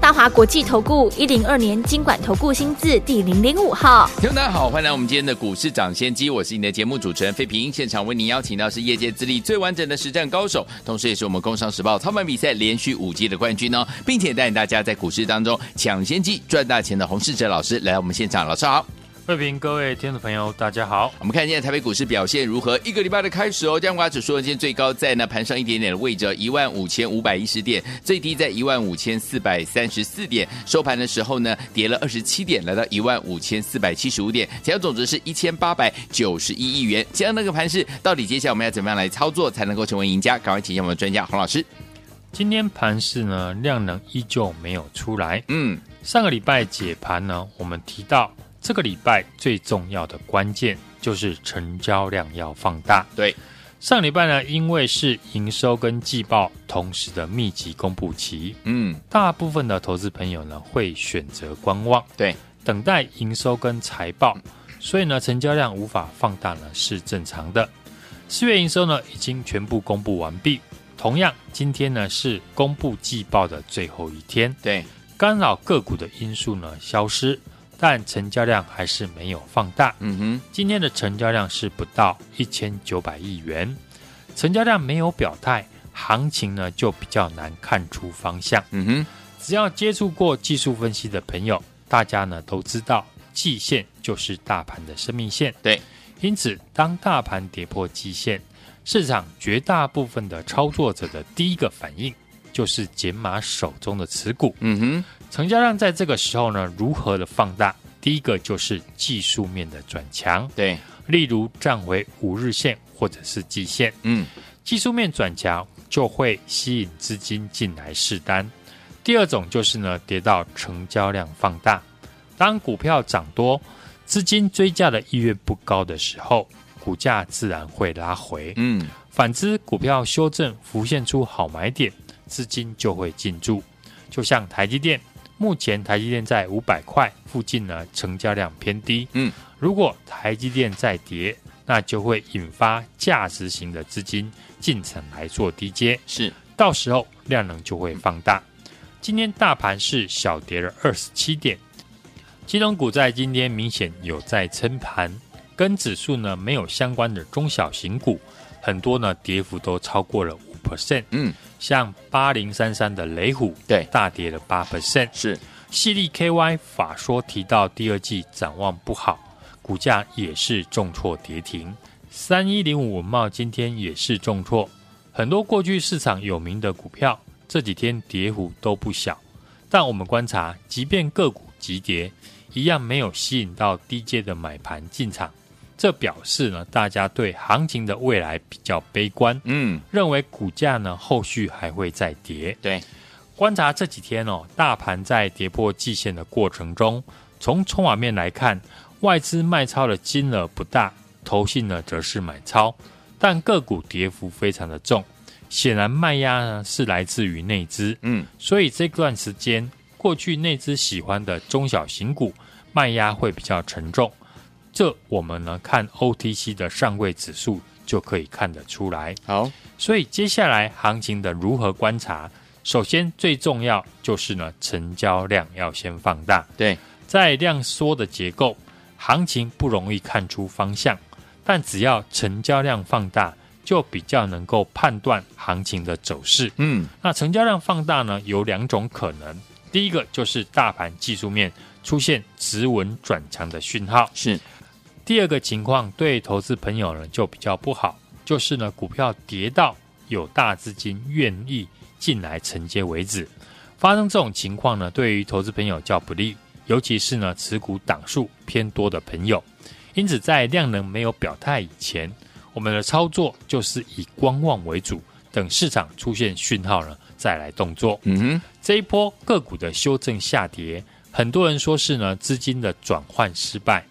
大华国际投顾一零二年金管投顾新字第零零五号，大家好，欢迎来我们今天的股市抢先机，我是你的节目主持人费平，现场为您邀请到是业界资历最完整的实战高手，同时也是我们工商时报操盘比赛连续五季的冠军哦，并且带领大家在股市当中抢先机赚大钱的洪世哲老师来我们现场，老师好。各位各位听众朋友，大家好。我们看一下台北股市表现如何？一个礼拜的开始哦，加权指数今天最高在那盘上一点点的位置，一万五千五百一十点，最低在一万五千四百三十四点。收盘的时候呢，跌了二十七点，来到一万五千四百七十五点，成交总值是一千八百九十一亿元。这样那个盘势，到底接下来我们要怎么样来操作才能够成为赢家？赶快请教我们的专家洪老师。今天盘势呢，量能依旧没有出来。嗯，上个礼拜解盘呢，我们提到。这个礼拜最重要的关键就是成交量要放大。对，上礼拜呢，因为是营收跟季报同时的密集公布期，嗯，大部分的投资朋友呢会选择观望，对，等待营收跟财报，所以呢，成交量无法放大呢是正常的。四月营收呢已经全部公布完毕，同样今天呢是公布季报的最后一天，对，干扰个股的因素呢消失。但成交量还是没有放大。嗯哼，今天的成交量是不到一千九百亿元，成交量没有表态，行情呢就比较难看出方向。嗯哼，只要接触过技术分析的朋友，大家呢都知道，季线就是大盘的生命线。对，因此当大盘跌破季线，市场绝大部分的操作者的第一个反应就是减码手中的持股。嗯哼。成交量在这个时候呢，如何的放大？第一个就是技术面的转强，对，例如站回五日线或者是季线，嗯，技术面转强就会吸引资金进来试单。第二种就是呢，跌到成交量放大，当股票涨多，资金追价的意愿不高的时候，股价自然会拉回，嗯，反之，股票修正浮现出好买点，资金就会进驻，就像台积电。目前台积电在五百块附近呢，成交量偏低。嗯，如果台积电再跌，那就会引发价值型的资金进场来做低接，是，到时候量能就会放大。今天大盘是小跌了二十七点，金融股在今天明显有在撑盘，跟指数呢没有相关的中小型股，很多呢跌幅都超过了五 percent。嗯。像八零三三的雷虎，对，大跌了八 percent。是，犀利 KY 法说提到第二季展望不好，股价也是重挫跌停。三一零五文茂今天也是重挫，很多过去市场有名的股票这几天跌幅都不小。但我们观察，即便个股急跌，一样没有吸引到低阶的买盘进场。这表示呢，大家对行情的未来比较悲观，嗯，认为股价呢后续还会再跌。对，观察这几天哦，大盘在跌破季线的过程中，从筹码面来看，外资卖超的金额不大，投信呢则是买超，但个股跌幅非常的重，显然卖压呢是来自于内资，嗯，所以这段时间过去内资喜欢的中小型股卖压会比较沉重。这我们呢看 OTC 的上柜指数就可以看得出来。好，所以接下来行情的如何观察？首先最重要就是呢成交量要先放大。对，在量缩的结构，行情不容易看出方向，但只要成交量放大，就比较能够判断行情的走势。嗯，那成交量放大呢有两种可能，第一个就是大盘技术面出现止稳转强的讯号。是。第二个情况对投资朋友呢就比较不好，就是呢股票跌到有大资金愿意进来承接为止。发生这种情况呢，对于投资朋友较不利，尤其是呢持股档数偏多的朋友。因此，在量能没有表态以前，我们的操作就是以观望为主，等市场出现讯号呢再来动作。嗯哼，这一波个股的修正下跌，很多人说是呢资金的转换失败。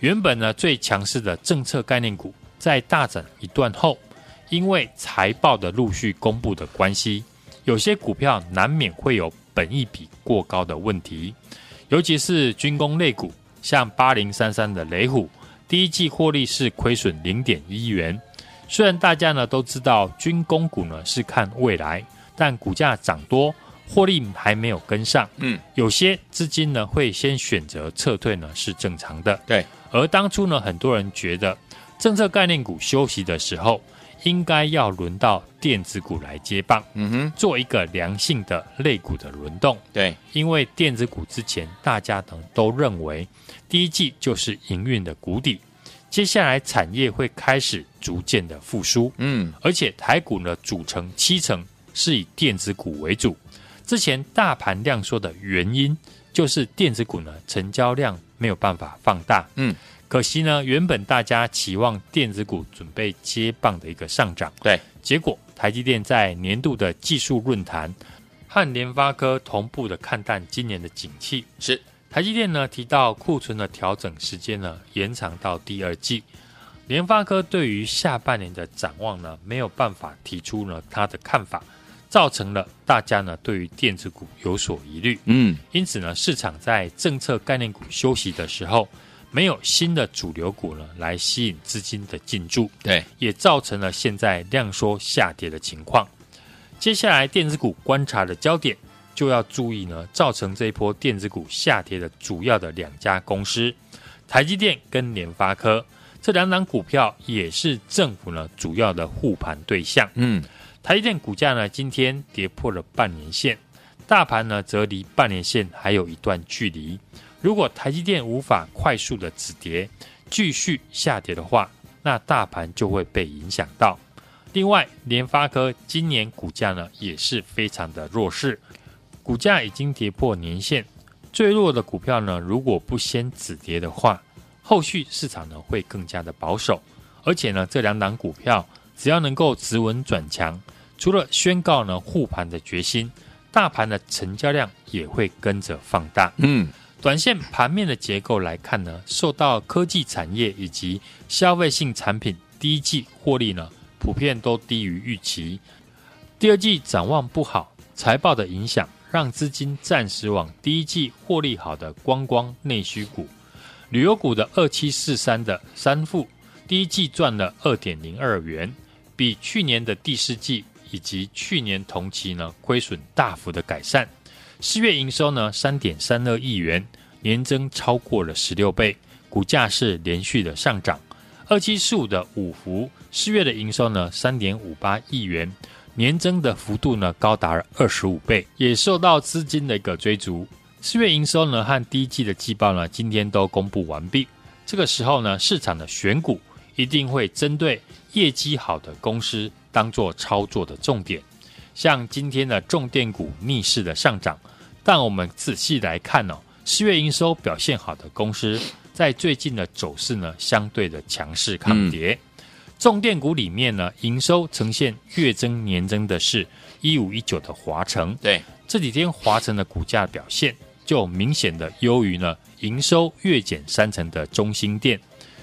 原本呢最强势的政策概念股，在大涨一段后，因为财报的陆续公布的关系，有些股票难免会有本益比过高的问题，尤其是军工类股，像八零三三的雷虎，第一季获利是亏损零点一元。虽然大家呢都知道军工股呢是看未来，但股价涨多，获利还没有跟上。嗯，有些资金呢会先选择撤退呢是正常的。对，而当初呢很多人觉得政策概念股休息的时候，应该要轮到电子股来接棒。嗯哼，做一个良性的类股的轮动。对，因为电子股之前大家等都认为第一季就是营运的谷底。接下来产业会开始逐渐的复苏，嗯，而且台股呢组成七成是以电子股为主。之前大盘量缩的原因就是电子股呢成交量没有办法放大，嗯，可惜呢原本大家期望电子股准备接棒的一个上涨，对，结果台积电在年度的技术论坛和联发科同步的看淡今年的景气，是。台积电呢提到库存的调整时间呢延长到第二季，联发科对于下半年的展望呢没有办法提出呢他的看法，造成了大家呢对于电子股有所疑虑。嗯，因此呢市场在政策概念股休息的时候，没有新的主流股呢来吸引资金的进驻，对，也造成了现在量缩下跌的情况。接下来电子股观察的焦点。就要注意呢，造成这一波电子股下跌的主要的两家公司，台积电跟联发科这两档股票也是政府呢主要的护盘对象。嗯，台积电股价呢今天跌破了半年线，大盘呢则离半年线还有一段距离。如果台积电无法快速的止跌，继续下跌的话，那大盘就会被影响到。另外，联发科今年股价呢也是非常的弱势。股价已经跌破年线，最弱的股票呢，如果不先止跌的话，后续市场呢会更加的保守。而且呢，这两档股票只要能够止稳转强，除了宣告呢护盘的决心，大盘的成交量也会跟着放大。嗯，短线盘面的结构来看呢，受到科技产业以及消费性产品第一季获利呢普遍都低于预期，第二季展望不好，财报的影响。让资金暂时往第一季获利好的观光内需股、旅游股的二七四三的三富，第一季赚了二点零二元，比去年的第四季以及去年同期呢亏损大幅的改善。四月营收呢三点三二亿元，年增超过了十六倍，股价是连续的上涨。二七四五的五福，四月的营收呢三点五八亿元。年增的幅度呢，高达了二十五倍，也受到资金的一个追逐。四月营收呢和第一季的季报呢，今天都公布完毕。这个时候呢，市场的选股一定会针对业绩好的公司当做操作的重点。像今天的重电股逆势的上涨，但我们仔细来看哦，四月营收表现好的公司在最近的走势呢，相对的强势抗跌。嗯重电股里面呢，营收呈现月增年增的是一五一九的华城。对，这几天华城的股价表现就明显的优于呢营收月减三成的中兴电，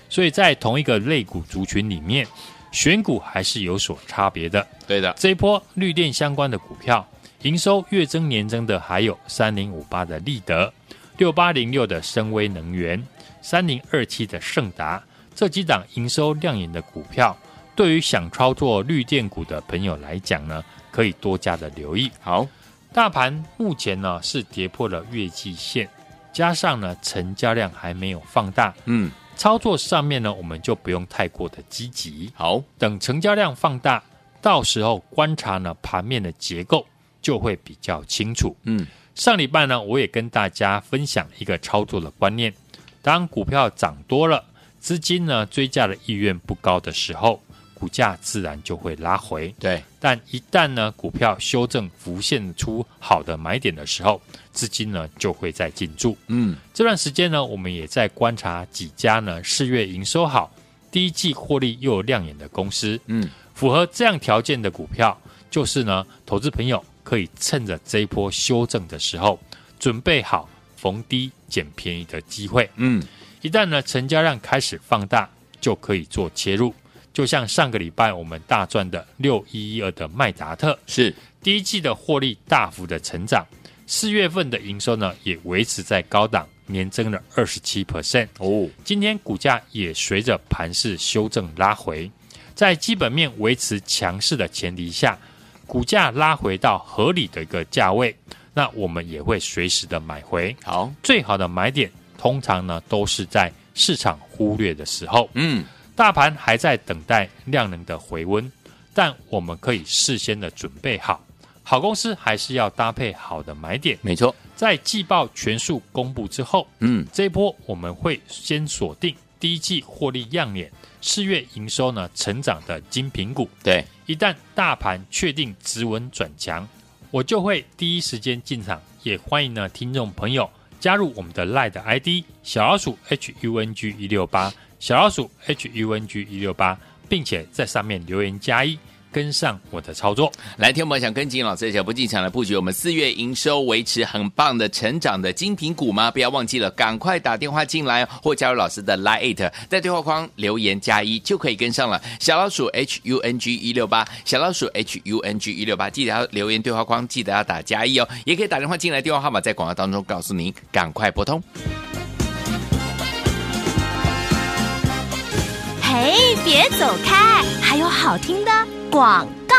所以在同一个类股族群里面，选股还是有所差别的。对的，这一波绿电相关的股票，营收月增年增的还有三零五八的立德、六八零六的深威能源、三零二七的盛达。这几档营收亮眼的股票，对于想操作绿电股的朋友来讲呢，可以多加的留意。好，大盘目前呢是跌破了月季线，加上呢成交量还没有放大，嗯，操作上面呢我们就不用太过的积极。好，等成交量放大，到时候观察呢盘面的结构就会比较清楚。嗯，上礼拜呢我也跟大家分享一个操作的观念，当股票涨多了。资金呢追价的意愿不高的时候，股价自然就会拉回。对，但一旦呢股票修正浮现出好的买点的时候，资金呢就会再进驻。嗯，这段时间呢，我们也在观察几家呢四月营收好、第一季获利又有亮眼的公司。嗯，符合这样条件的股票，就是呢投资朋友可以趁着这一波修正的时候，准备好逢低捡便宜的机会。嗯。一旦呢成交量开始放大，就可以做切入。就像上个礼拜我们大赚的六一一二的麦达特，是第一季的获利大幅的成长，四月份的营收呢也维持在高档，年增了二十七 percent 哦。今天股价也随着盘势修正拉回，在基本面维持强势的前提下，股价拉回到合理的一个价位，那我们也会随时的买回。好，最好的买点通常呢都是在市场忽略的时候。嗯。大盘还在等待量能的回温，但我们可以事先的准备好。好公司还是要搭配好的买点。没错，在季报全数公布之后，嗯，这一波我们会先锁定第一季获利亮眼、四月营收呢成长的精品股。对，一旦大盘确定止稳转强，我就会第一时间进场。也欢迎呢听众朋友加入我们的 LINE 的 ID 小老鼠 HUNG 一六八。小老鼠 H U N G 一六八，并且在上面留言加一。跟上我的操作，来，天我想跟紧老师的脚步进场来布局我们四月营收维持很棒的成长的精品股吗？不要忘记了，赶快打电话进来或加入老师的 Line，在对话框留言加一就可以跟上了。小老鼠 H U N G 一六八，小老鼠 H U N G 一六八，记得要留言对话框，记得要打加一哦，也可以打电话进来，电话号码在广告当中告诉您，赶快拨通。嘿，别走开，还有好听的广告。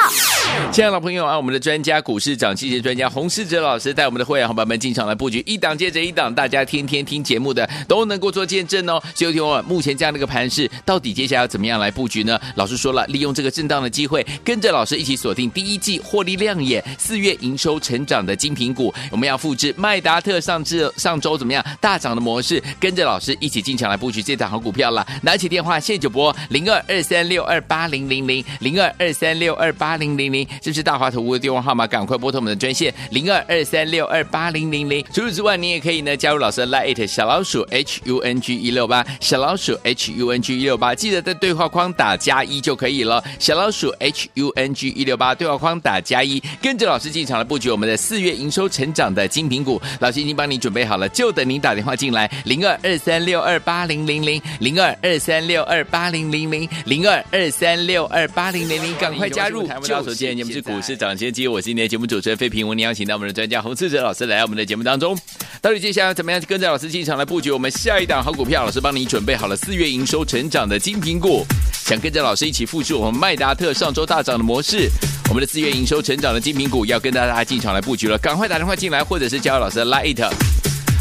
亲爱的朋友啊，我们的专家股市涨，谢谢专家洪世哲老师带我们的会员伙伴们进场来布局，一档接着一档，大家天天听节目的都能够做见证哦。就听我目前这样的一个盘势，到底接下来要怎么样来布局呢？老师说了，利用这个震荡的机会，跟着老师一起锁定第一季获利亮眼、四月营收成长的精品股。我们要复制麦达特上至上周怎么样大涨的模式，跟着老师一起进场来布局这档好股票了。拿起电话现在就拨零二二三六二八零零零零二二三六二八零零零。这是大华投顾的电话号码，赶快拨通我们的专线零二二三六二八零零零。除此之外，你也可以呢加入老师的 Line 小老鼠 H U N G 一六八小老鼠 H U N G 一六八，记得在对话框打加一就可以了。小老鼠 H U N G 一六八对话框打加一，跟着老师进场来布局我们的四月营收成长的精品股。老师已经帮你准备好了，就等您打电话进来零二二三六二八零零零零二二三六二八零零零零二二三六二八零零零，赶快加入，就手机。你们是股市涨先机，我是今天的节目主持人费平。我们邀请到我们的专家洪士哲老师来到我们的节目当中。到底接下来怎么样跟着老师进场来布局我们下一档好股票？老师帮你准备好了四月营收成长的金苹果，想跟着老师一起复制我们麦达特上周大涨的模式，我们的四月营收成长的金苹果要跟大家进场来布局了。赶快打电话进来，或者是加入老师的 Line。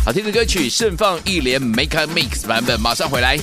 好听的歌曲盛放一连 Make a Mix 版本，马上回来。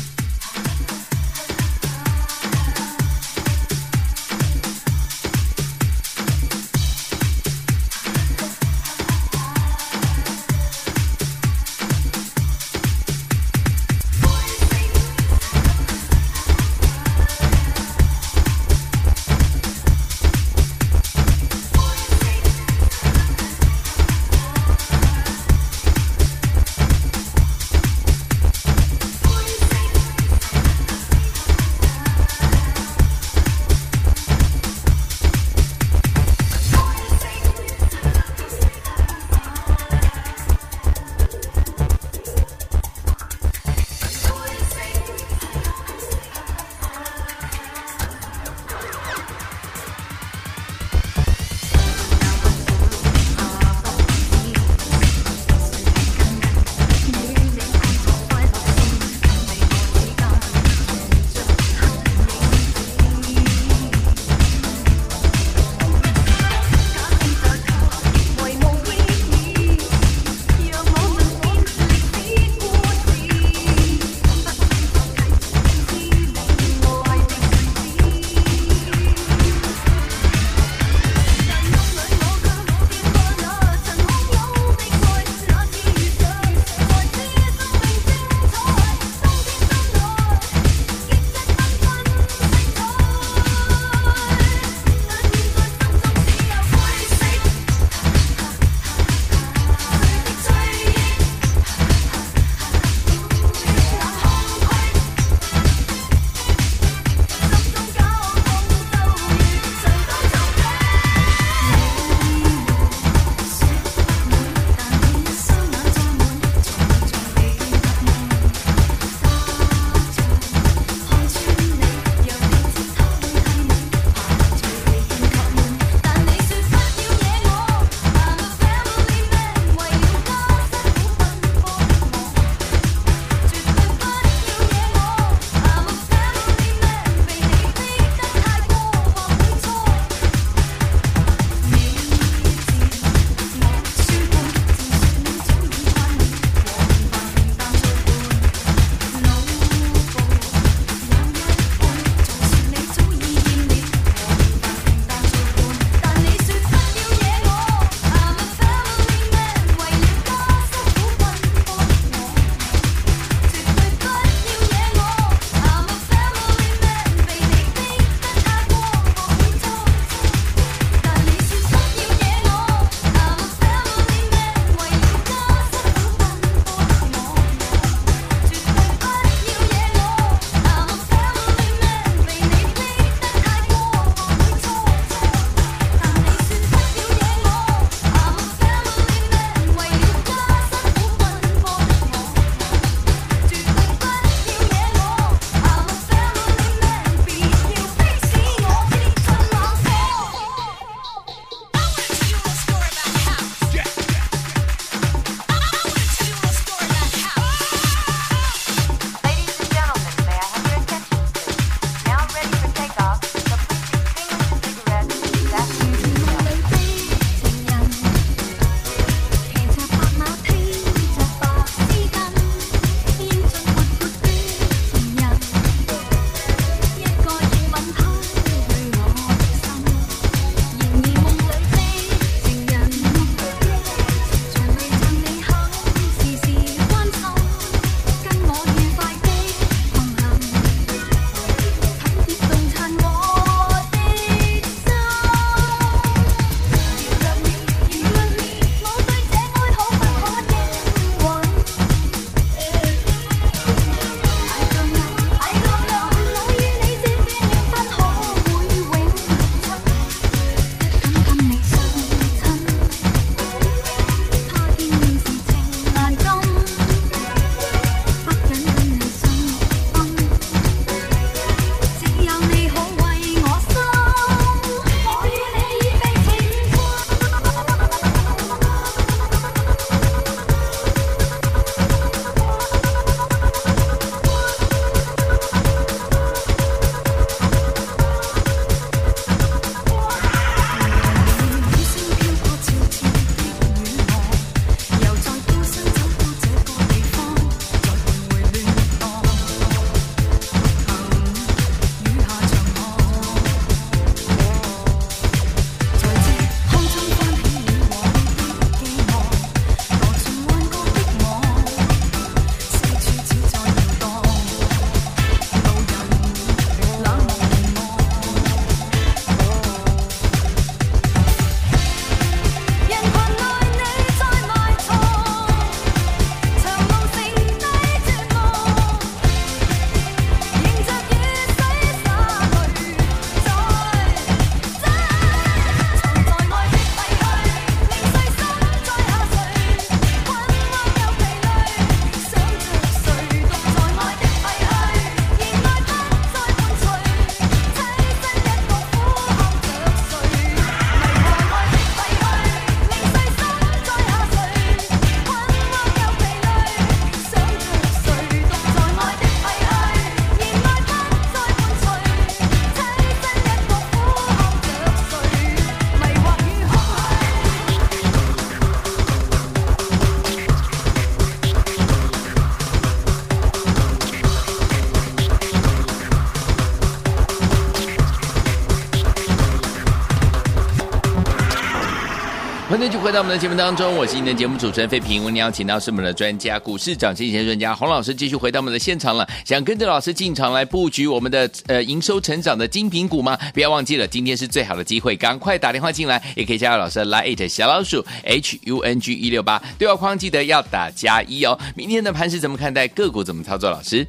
回到我们的节目当中，我是您的节目主持人费平。我们邀请到是我们的专家，股市涨跌专家洪老师，继续回到我们的现场了。想跟着老师进场来布局我们的呃营收成长的精品股吗？不要忘记了，今天是最好的机会，赶快打电话进来，也可以加入老师的 Line 小老鼠 H U N G 一六八对话框，记得要打加一哦。明天的盘势怎么看待？个股怎么操作？老师，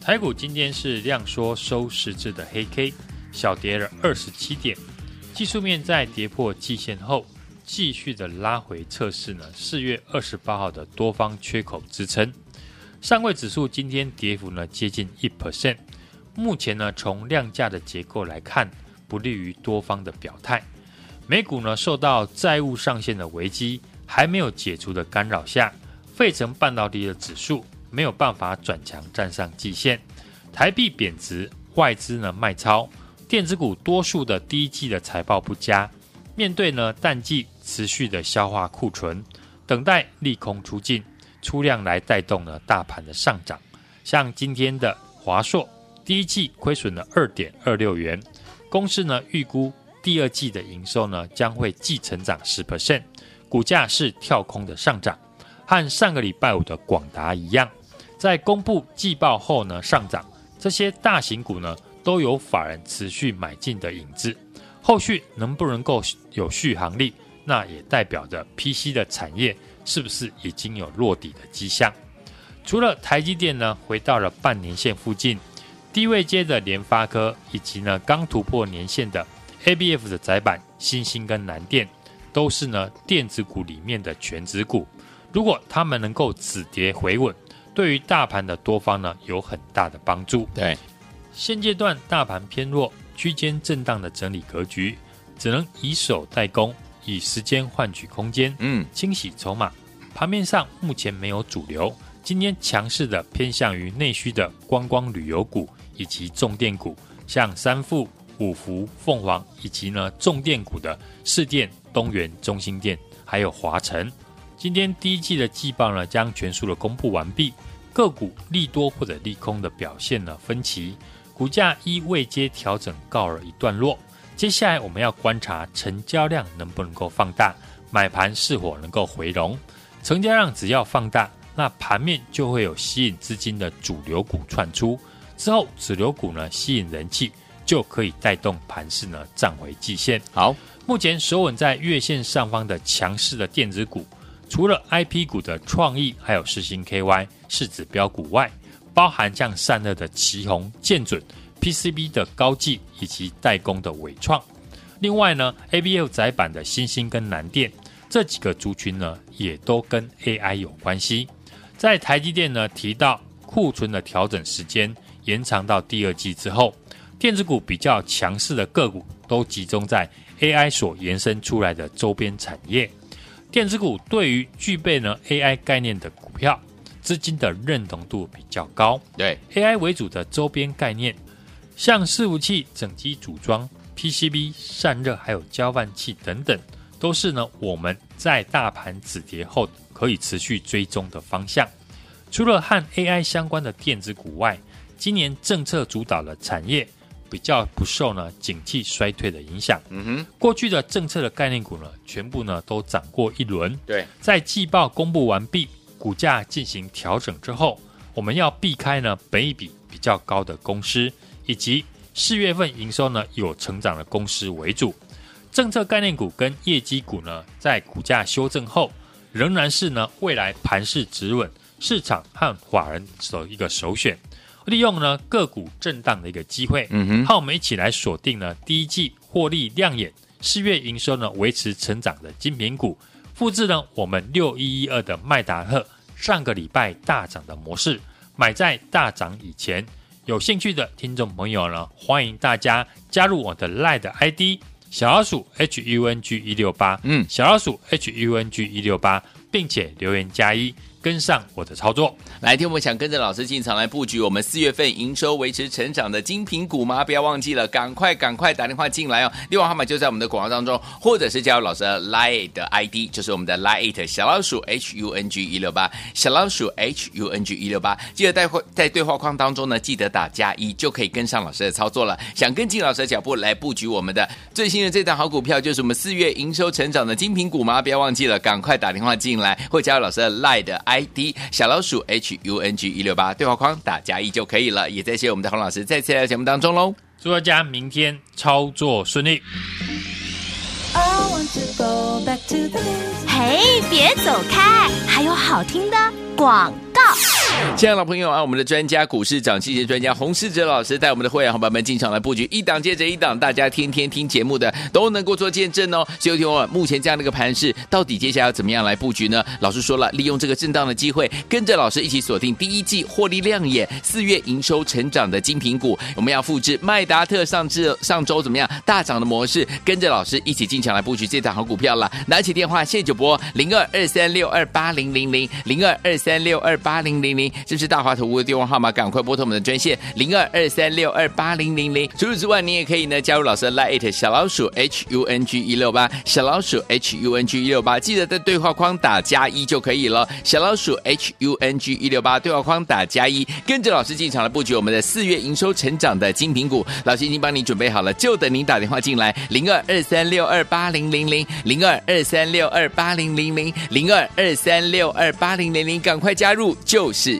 台股今天是量缩收十字的黑 K，小跌了二十七点，技术面在跌破季线后。继续的拉回测试呢，四月二十八号的多方缺口支撑。上位指数今天跌幅呢接近一 percent。目前呢从量价的结构来看，不利于多方的表态。美股呢受到债务上限的危机还没有解除的干扰下，费城半导体的指数没有办法转强站上季线。台币贬值，外资呢卖超，电子股多数的第一季的财报不佳。面对呢淡季持续的消化库存，等待利空出尽，出量来带动呢大盘的上涨。像今天的华硕，第一季亏损了二点二六元，公司呢预估第二季的营收呢将会季成长十 percent，股价是跳空的上涨，和上个礼拜五的广达一样，在公布季报后呢上涨。这些大型股呢都有法人持续买进的影子。后续能不能够有续航力，那也代表着 PC 的产业是不是已经有落底的迹象？除了台积电呢，回到了半年线附近，低位接的联发科以及呢刚突破年线的 ABF 的窄板、新兴跟南电，都是呢电子股里面的全指股。如果他们能够止跌回稳，对于大盘的多方呢有很大的帮助。对，现阶段大盘偏弱。区间震荡的整理格局，只能以守代攻，以时间换取空间。嗯，清洗筹码。盘面上目前没有主流，今天强势的偏向于内需的观光旅游股以及重电股，像三富、五福、凤凰，以及呢重电股的市电、东元、中兴电，还有华晨。今天第一季的季报呢，将全数的公布完毕，个股利多或者利空的表现呢分歧。股价依位阶调整告了一段落，接下来我们要观察成交量能不能够放大，买盘是否能够回笼。成交量只要放大，那盘面就会有吸引资金的主流股窜出，之后主流股呢吸引人气，就可以带动盘势呢站回季线。好，目前守稳在月线上方的强势的电子股，除了 IP 股的创意还有世星 KY 是指标股外，包含像散热的旗宏、建准、PCB 的高技以及代工的伟创，另外呢，ABF 窄板的新兴跟南电这几个族群呢，也都跟 AI 有关系。在台积电呢提到库存的调整时间延长到第二季之后，电子股比较强势的个股都集中在 AI 所延伸出来的周边产业。电子股对于具备呢 AI 概念的股票，资金的认同度比较高，对 AI 为主的周边概念，像伺服器、整机组装、PCB、散热，还有交换器等等，都是呢我们在大盘止跌后可以持续追踪的方向。除了和 AI 相关的电子股外，今年政策主导的产业比较不受呢景气衰退的影响。嗯哼，过去的政策的概念股呢，全部呢都涨过一轮。对，在季报公布完毕。股价进行调整之后，我们要避开呢本益比比较高的公司，以及四月份营收呢有成长的公司为主。政策概念股跟业绩股呢，在股价修正后，仍然是呢未来盘势止稳市场和法人的一个首选。利用呢个股震荡的一个机会，嗯哼，和，我们一起来锁定呢第一季获利亮眼，四月营收呢维持成长的精品股。复制呢，我们六一一二的麦达特上个礼拜大涨的模式，买在大涨以前。有兴趣的听众朋友呢，欢迎大家加入我的 LINE 的 ID 小老鼠 H U N G 一六八，嗯，小老鼠 H U N G 一六八，并且留言加一。跟上我的操作，来听我们想跟着老师进场来布局我们四月份营收维持成长的精品股吗？不要忘记了，赶快赶快打电话进来哦！电话号码就在我们的广告当中，或者是加入老师的 Line 的 ID，就是我们的 Line 小老鼠 H U N G 一六八小老鼠 H U N G 一六八，记得在在对话框当中呢，记得打加一就可以跟上老师的操作了。想跟进老师的脚步来布局我们的最新的这档好股票，就是我们四月营收成长的精品股吗？不要忘记了，赶快打电话进，或加入老师的 Line 的。ID 小老鼠 H U N G 一六八对话框打加一就可以了，也谢谢我们的洪老师再次来到节目当中喽，祝大家明天操作顺利。嘿，别走开，还有好听的广告。亲爱的朋友啊，我们的专家股市涨谢谢专家洪世哲老师带我们的会员伙伴们进场来布局，一档接着一档，大家天天听节目的都能够做见证哦。所以听我目前这样的一个盘势，到底接下来要怎么样来布局呢？老师说了，利用这个震荡的机会，跟着老师一起锁定第一季获利亮眼、四月营收成长的精品股。我们要复制麦达特上至上周怎么样大涨的模式，跟着老师一起进场来布局这档好股票了。拿起电话，现在就拨零二二三六二八零零零零二二三六二八零零零。这是大华投顾的电话号码，赶快拨通我们的专线零二二三六二八零零零。除此之外，你也可以呢加入老师的 Line 小老鼠 H U N G 一六八小老鼠 H U N G 一六八，记得在对话框打加一就可以了。小老鼠 H U N G 一六八对话框打加一，跟着老师进场来布局我们的四月营收成长的精品股。老师已经帮你准备好了，就等您打电话进来零二二三六二八零零零零二二三六二八零零零零二二三六二八零零零，赶快加入就是。